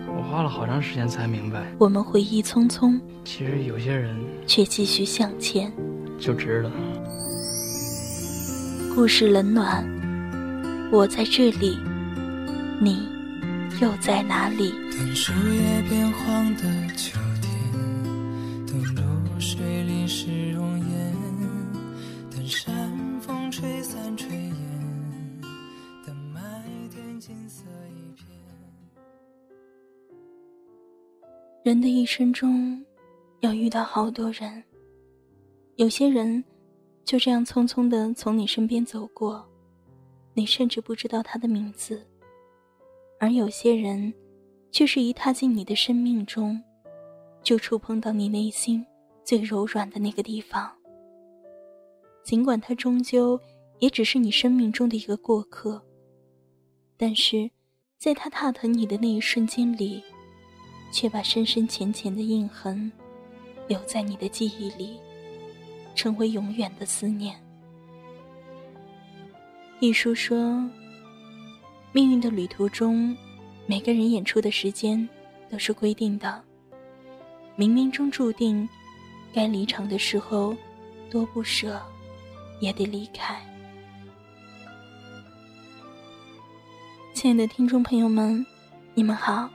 我花了好长时间才明白。我们回忆匆匆，其实有些人却继续向前，就值了。故事冷暖，我在这里，你又在哪里？等树叶变黄的秋人的一生中，要遇到好多人，有些人就这样匆匆的从你身边走过，你甚至不知道他的名字；而有些人，却是一踏进你的生命中，就触碰到你内心最柔软的那个地方。尽管他终究也只是你生命中的一个过客，但是，在他踏疼你的那一瞬间里。却把深深浅浅的印痕留在你的记忆里，成为永远的思念。一书说，命运的旅途中，每个人演出的时间都是规定的。冥冥中注定，该离场的时候，多不舍，也得离开。亲爱的听众朋友们，你们好。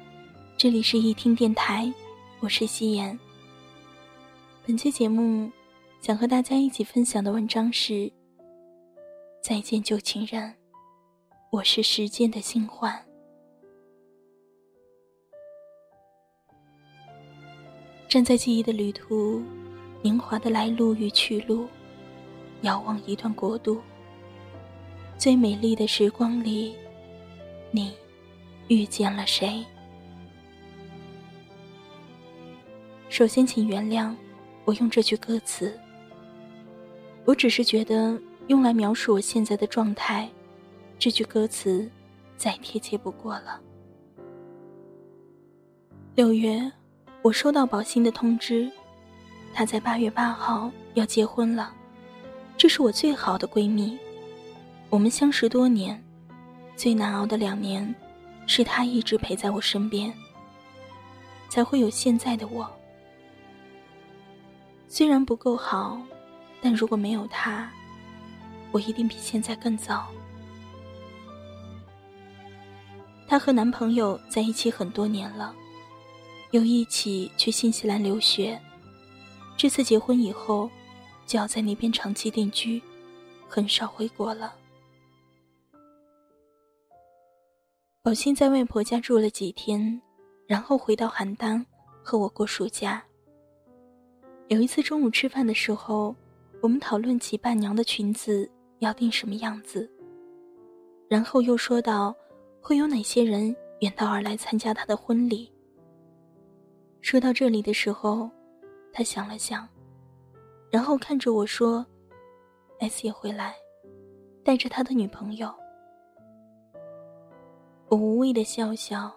这里是一听电台，我是夕颜。本期节目想和大家一起分享的文章是《再见旧情人》，我是时间的新欢。站在记忆的旅途，年华的来路与去路，遥望一段国度。最美丽的时光里，你遇见了谁？首先，请原谅我用这句歌词。我只是觉得用来描述我现在的状态，这句歌词再贴切不过了。六月，我收到宝欣的通知，她在八月八号要结婚了。这是我最好的闺蜜，我们相识多年，最难熬的两年，是她一直陪在我身边，才会有现在的我。虽然不够好，但如果没有他，我一定比现在更糟。她和男朋友在一起很多年了，又一起去新西兰留学。这次结婚以后，就要在那边长期定居，很少回国了。宝欣在外婆家住了几天，然后回到邯郸和我过暑假。有一次中午吃饭的时候，我们讨论起伴娘的裙子要订什么样子，然后又说到会有哪些人远道而来参加她的婚礼。说到这里的时候，他想了想，然后看着我说：“S 也会来，带着他的女朋友。”我无谓的笑笑，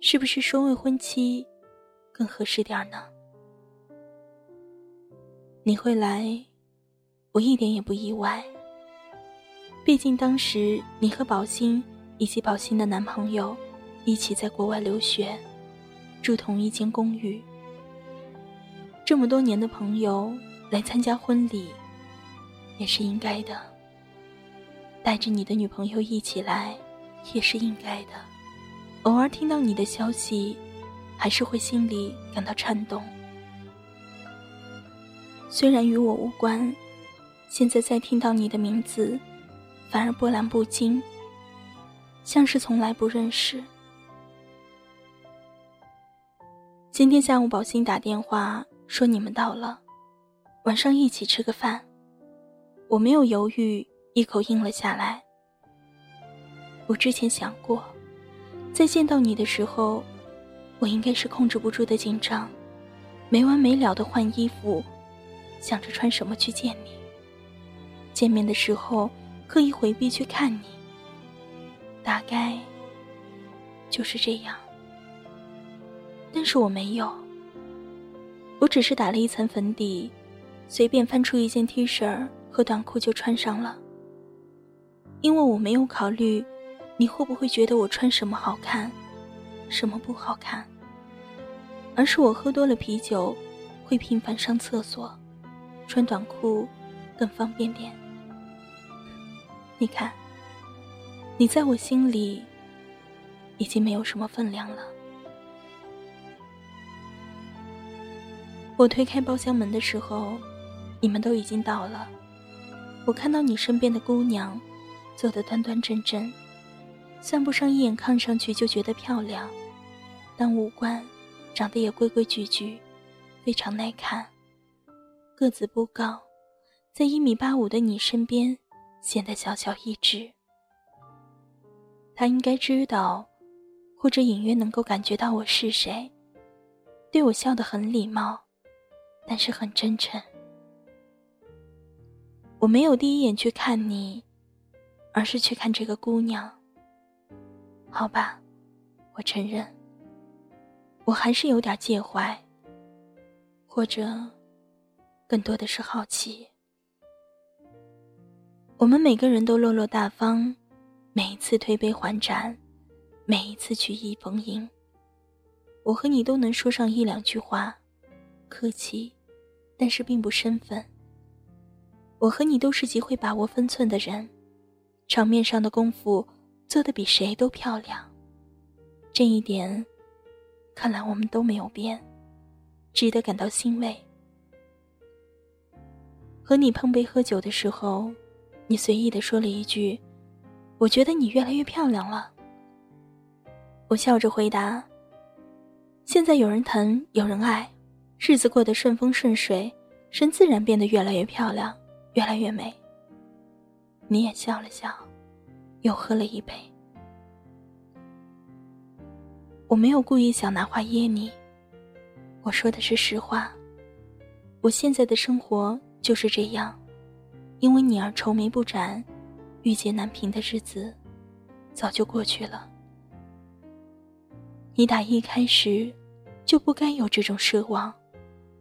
是不是说未婚妻更合适点儿呢？你会来，我一点也不意外。毕竟当时你和宝欣以及宝欣的男朋友一起在国外留学，住同一间公寓。这么多年的朋友来参加婚礼，也是应该的。带着你的女朋友一起来，也是应该的。偶尔听到你的消息，还是会心里感到颤动。虽然与我无关，现在再听到你的名字，反而波澜不惊，像是从来不认识。今天下午，宝兴打电话说你们到了，晚上一起吃个饭。我没有犹豫，一口应了下来。我之前想过，在见到你的时候，我应该是控制不住的紧张，没完没了的换衣服。想着穿什么去见你。见面的时候刻意回避去看你，大概就是这样。但是我没有，我只是打了一层粉底，随便翻出一件 T 恤和短裤就穿上了。因为我没有考虑你会不会觉得我穿什么好看，什么不好看，而是我喝多了啤酒，会频繁上厕所，穿短裤更方便点。你看，你在我心里已经没有什么分量了。我推开包厢门的时候，你们都已经到了。我看到你身边的姑娘，坐得端端正正，算不上一眼看上去就觉得漂亮，但五官长得也规规矩矩，非常耐看。个子不高，在一米八五的你身边。显得小小一只。他应该知道，或者隐约能够感觉到我是谁，对我笑得很礼貌，但是很真诚。我没有第一眼去看你，而是去看这个姑娘。好吧，我承认，我还是有点介怀，或者更多的是好奇。我们每个人都落落大方，每一次推杯换盏，每一次曲意逢迎。我和你都能说上一两句话，客气，但是并不生分。我和你都是极会把握分寸的人，场面上的功夫做得比谁都漂亮。这一点，看来我们都没有变，值得感到欣慰。和你碰杯喝酒的时候。你随意的说了一句：“我觉得你越来越漂亮了。”我笑着回答：“现在有人疼，有人爱，日子过得顺风顺水，人自然变得越来越漂亮，越来越美。”你也笑了笑，又喝了一杯。我没有故意想拿话噎你，我说的是实话。我现在的生活就是这样。因为你而愁眉不展、郁结难平的日子，早就过去了。你打一开始就不该有这种奢望，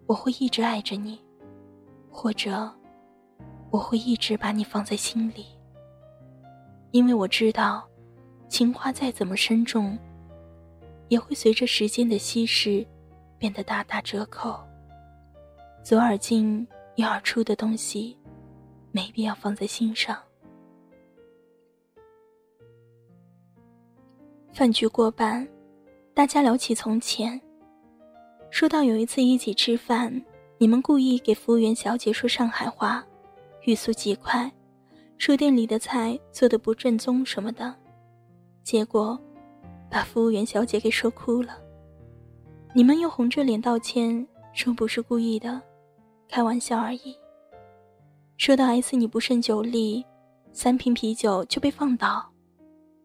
我会一直爱着你，或者我会一直把你放在心里。因为我知道，情话再怎么深重，也会随着时间的稀释，变得大打折扣。左耳进右耳出的东西。没必要放在心上。饭局过半，大家聊起从前。说到有一次一起吃饭，你们故意给服务员小姐说上海话，语速极快，说店里的菜做的不正宗什么的，结果把服务员小姐给说哭了。你们又红着脸道歉，说不是故意的，开玩笑而已。说到 S，你不胜酒力，三瓶啤酒就被放倒，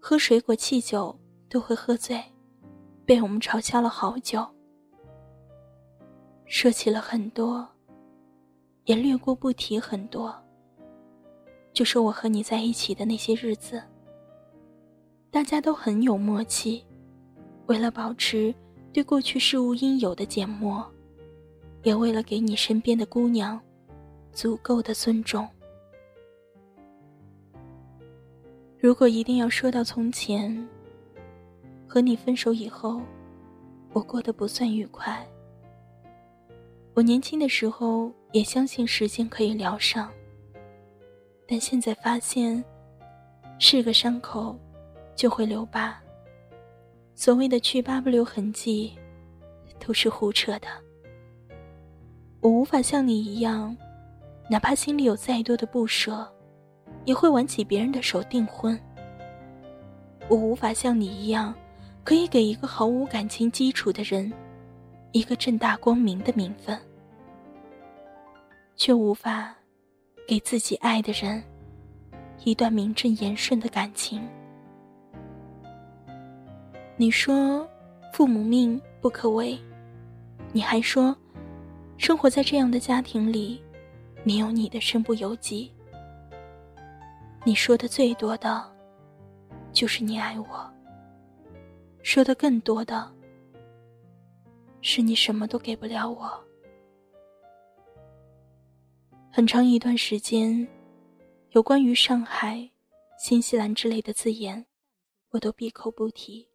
喝水果汽酒都会喝醉，被我们嘲笑了好久。说起了很多，也略过不提很多。就说我和你在一起的那些日子，大家都很有默契，为了保持对过去事物应有的缄默，也为了给你身边的姑娘。足够的尊重。如果一定要说到从前，和你分手以后，我过得不算愉快。我年轻的时候也相信时间可以疗伤，但现在发现，是个伤口，就会留疤。所谓的去疤不留痕迹，都是胡扯的。我无法像你一样。哪怕心里有再多的不舍，也会挽起别人的手订婚。我无法像你一样，可以给一个毫无感情基础的人，一个正大光明的名分，却无法给自己爱的人一段名正言顺的感情。你说父母命不可违，你还说，生活在这样的家庭里。你有你的身不由己。你说的最多的，就是你爱我。说的更多的，是你什么都给不了我。很长一段时间，有关于上海、新西兰之类的字眼，我都闭口不提。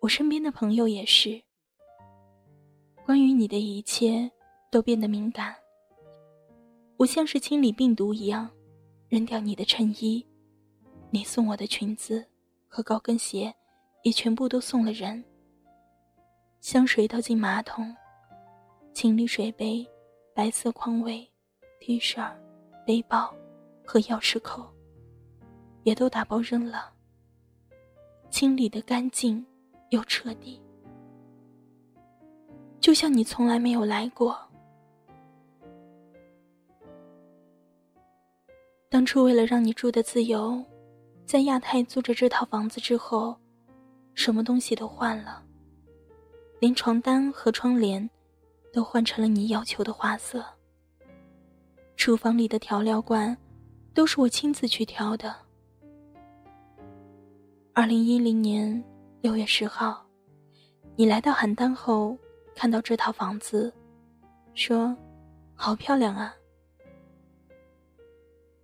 我身边的朋友也是。关于你的一切，都变得敏感。我像是清理病毒一样，扔掉你的衬衣，你送我的裙子和高跟鞋，也全部都送了人。香水倒进马桶，清理水杯、白色匡威、T 恤、背包和钥匙扣，也都打包扔了。清理的干净又彻底，就像你从来没有来过。当初为了让你住的自由，在亚太租着这套房子之后，什么东西都换了，连床单和窗帘都换成了你要求的花色。厨房里的调料罐都是我亲自去挑的。二零一零年六月十号，你来到邯郸后，看到这套房子，说：“好漂亮啊。”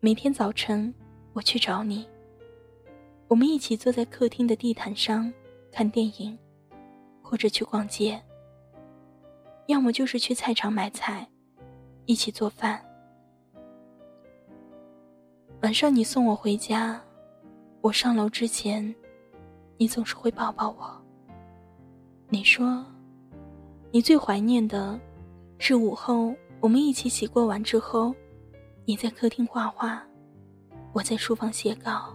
每天早晨，我去找你。我们一起坐在客厅的地毯上看电影，或者去逛街。要么就是去菜场买菜，一起做饭。晚上你送我回家，我上楼之前，你总是会抱抱我。你说，你最怀念的，是午后我们一起洗过碗之后。你在客厅画画，我在书房写稿，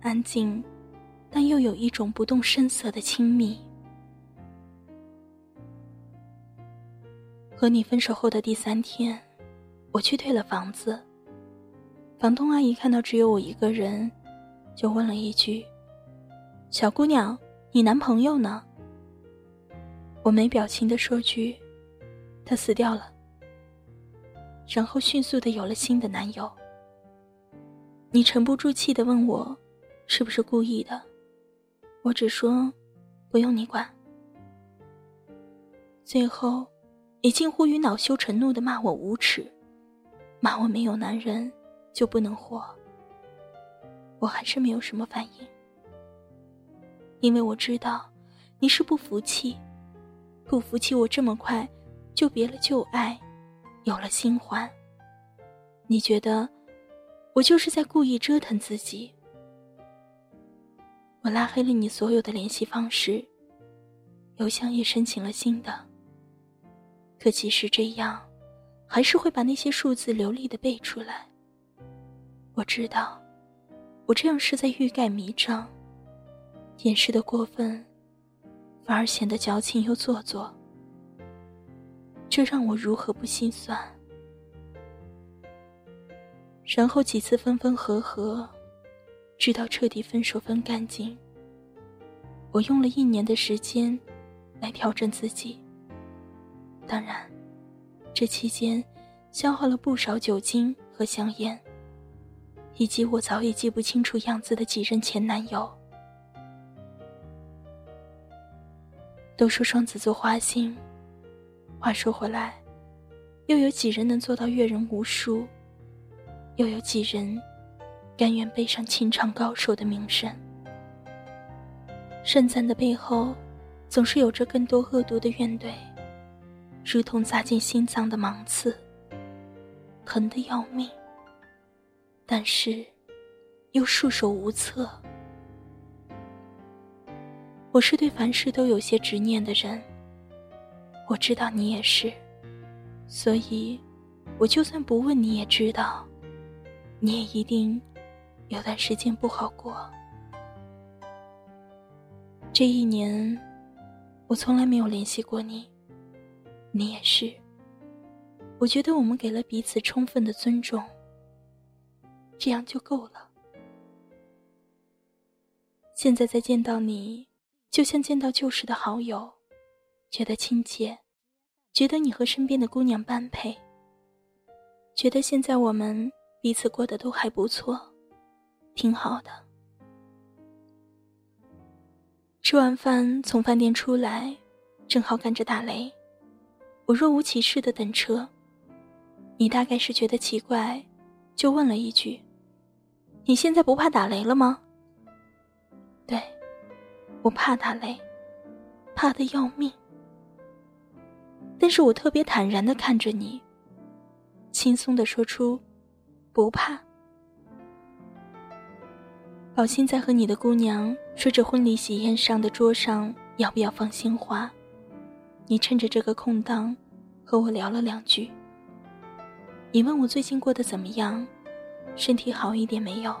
安静，但又有一种不动声色的亲密。和你分手后的第三天，我去退了房子。房东阿姨看到只有我一个人，就问了一句：“小姑娘，你男朋友呢？”我没表情的说句：“他死掉了。”然后迅速的有了新的男友。你沉不住气的问我，是不是故意的？我只说，不用你管。最后，你近乎于恼羞成怒的骂我无耻，骂我没有男人就不能活。我还是没有什么反应，因为我知道，你是不服气，不服气我这么快就别了旧爱。有了新欢，你觉得我就是在故意折腾自己？我拉黑了你所有的联系方式，邮箱也申请了新的。可即使这样，还是会把那些数字流利的背出来。我知道，我这样是在欲盖弥彰，掩饰的过分，反而显得矫情又做作。这让我如何不心酸？然后几次分分合合，直到彻底分手分干净。我用了一年的时间来调整自己。当然，这期间消耗了不少酒精和香烟，以及我早已记不清楚样子的几任前男友。都说双子座花心。话说回来，又有几人能做到阅人无数？又有几人甘愿背上情场高手的名声？盛赞的背后，总是有着更多恶毒的怨怼，如同扎进心脏的芒刺，疼得要命。但是，又束手无策。我是对凡事都有些执念的人。我知道你也是，所以，我就算不问你也知道，你也一定有段时间不好过。这一年，我从来没有联系过你，你也是。我觉得我们给了彼此充分的尊重，这样就够了。现在再见到你，就像见到旧时的好友，觉得亲切。觉得你和身边的姑娘般配，觉得现在我们彼此过得都还不错，挺好的。吃完饭从饭店出来，正好赶着打雷，我若无其事的等车。你大概是觉得奇怪，就问了一句：“你现在不怕打雷了吗？”对，我怕他累，怕的要命。但是我特别坦然的看着你，轻松的说出：“不怕。”宝欣在和你的姑娘说着婚礼喜宴上的桌上要不要放鲜花，你趁着这个空档和我聊了两句。你问我最近过得怎么样，身体好一点没有，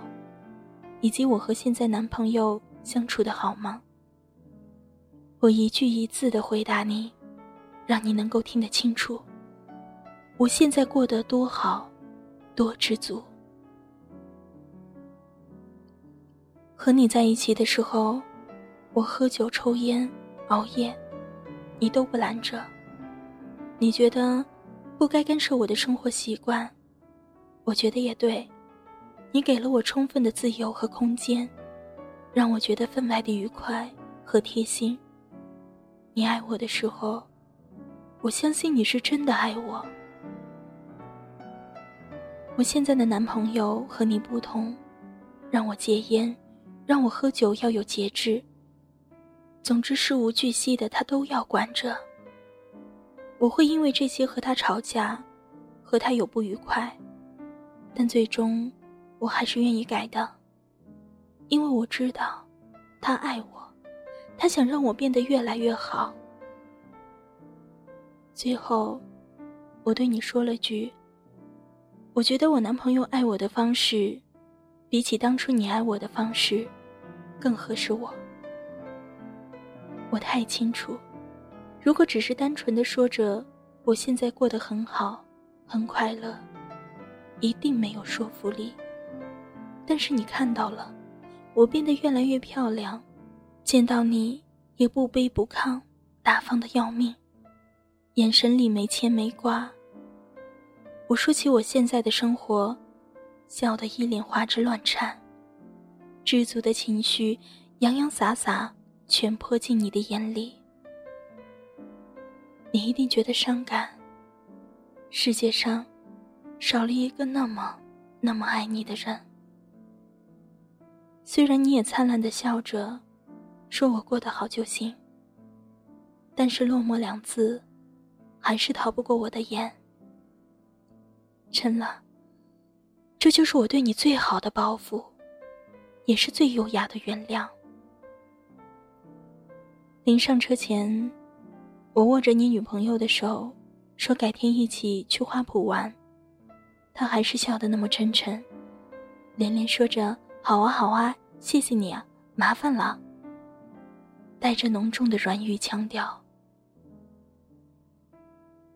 以及我和现在男朋友相处的好吗？我一句一字的回答你，让你能够听得清楚。我现在过得多好，多知足。和你在一起的时候，我喝酒、抽烟、熬夜，你都不拦着。你觉得不该干涉我的生活习惯，我觉得也对。你给了我充分的自由和空间，让我觉得分外的愉快和贴心。你爱我的时候，我相信你是真的爱我。我现在的男朋友和你不同，让我戒烟。让我喝酒要有节制。总之事无巨细的他都要管着。我会因为这些和他吵架，和他有不愉快，但最终我还是愿意改的，因为我知道他爱我，他想让我变得越来越好。最后，我对你说了句：“我觉得我男朋友爱我的方式。”比起当初你爱我的方式，更合适我。我太清楚，如果只是单纯的说着我现在过得很好，很快乐，一定没有说服力。但是你看到了，我变得越来越漂亮，见到你也不卑不亢，大方的要命，眼神里没牵没挂。我说起我现在的生活。笑得一脸花枝乱颤，知足的情绪洋洋洒洒，全泼进你的眼里。你一定觉得伤感。世界上少了一个那么、那么爱你的人。虽然你也灿烂的笑着，说我过得好就行，但是落寞两字，还是逃不过我的眼。真了。这就是我对你最好的包袱，也是最优雅的原谅。临上车前，我握着你女朋友的手，说改天一起去花圃玩。她还是笑得那么真诚，连连说着“好啊，好啊，谢谢你啊，麻烦了”，带着浓重的软语腔调。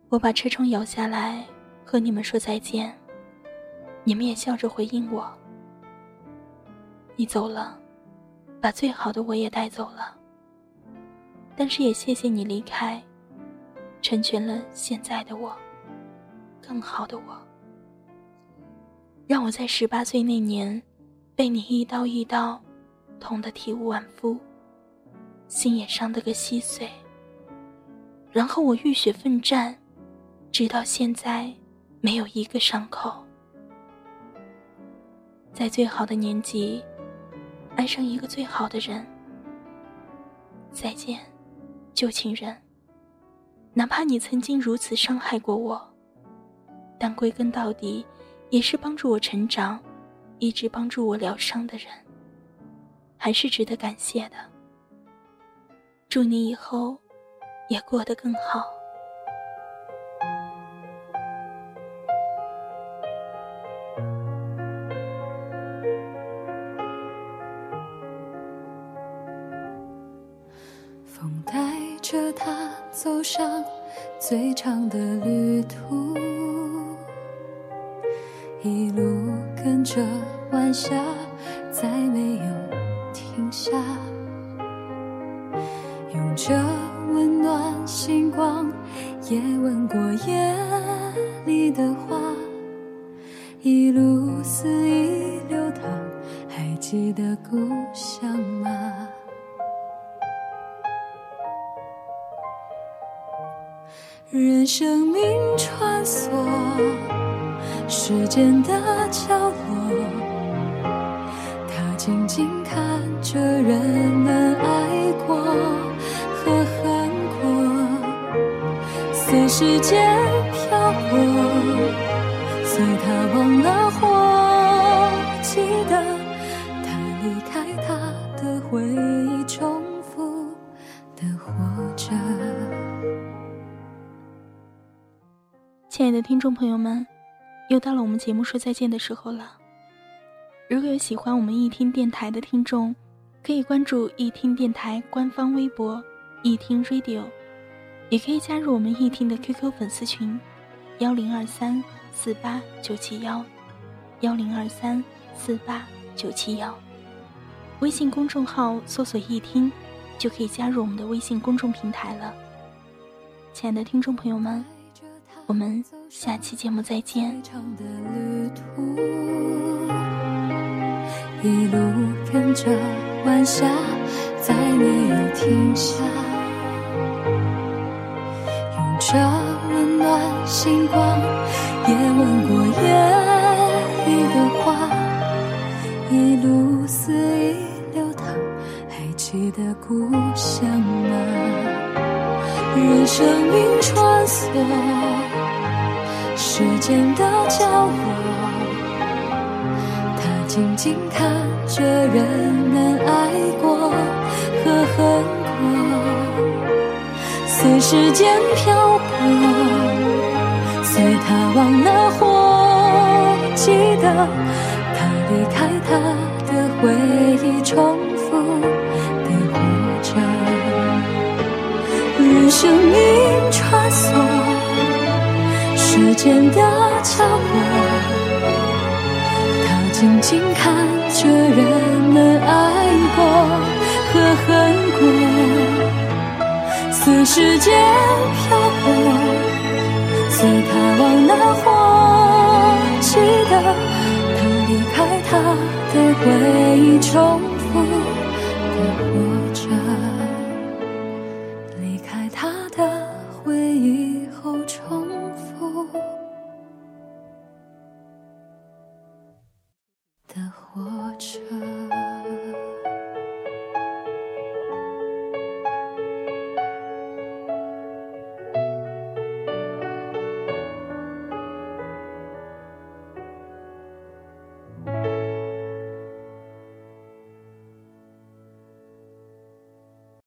我把车窗摇下来，和你们说再见。你们也笑着回应我。你走了，把最好的我也带走了。但是也谢谢你离开，成全了现在的我，更好的我。让我在十八岁那年，被你一刀一刀，捅得体无完肤，心也伤得个稀碎。然后我浴血奋战，直到现在，没有一个伤口。在最好的年纪，爱上一个最好的人。再见，旧情人。哪怕你曾经如此伤害过我，但归根到底，也是帮助我成长，一直帮助我疗伤的人，还是值得感谢的。祝你以后也过得更好。风带着他走上最长的旅途，一路跟着晚霞，时间的角落，他静静看着人们爱过和恨过，随时间漂泊，随他忘了或，记得他离开他的回忆，重复的活着。亲爱的听众朋友们，又到了我们节目说再见的时候了。如果有喜欢我们易听电台的听众，可以关注易听电台官方微博“易听 Radio”，也可以加入我们易听的 QQ 粉丝群：幺零二三四八九七幺，幺零二三四八九七幺。微信公众号搜索“易听”，就可以加入我们的微信公众平台了。亲爱的听众朋友们。我们下期节目再见。长的旅途，一路跟着晚霞，再没有停下，用着温暖星光，也吻过夜里的花，一路肆意流淌，还记得故乡吗？任生命穿梭。间的角落，他静静看着人们爱过和恨过，随时间漂泊，随他忘了或，记得他离开他的回忆，重复的活着，任生命穿梭。时间的角落，他静静看着人们爱过和恨过，随时间漂泊，随他忘了或，记得他离开他的回忆，重复。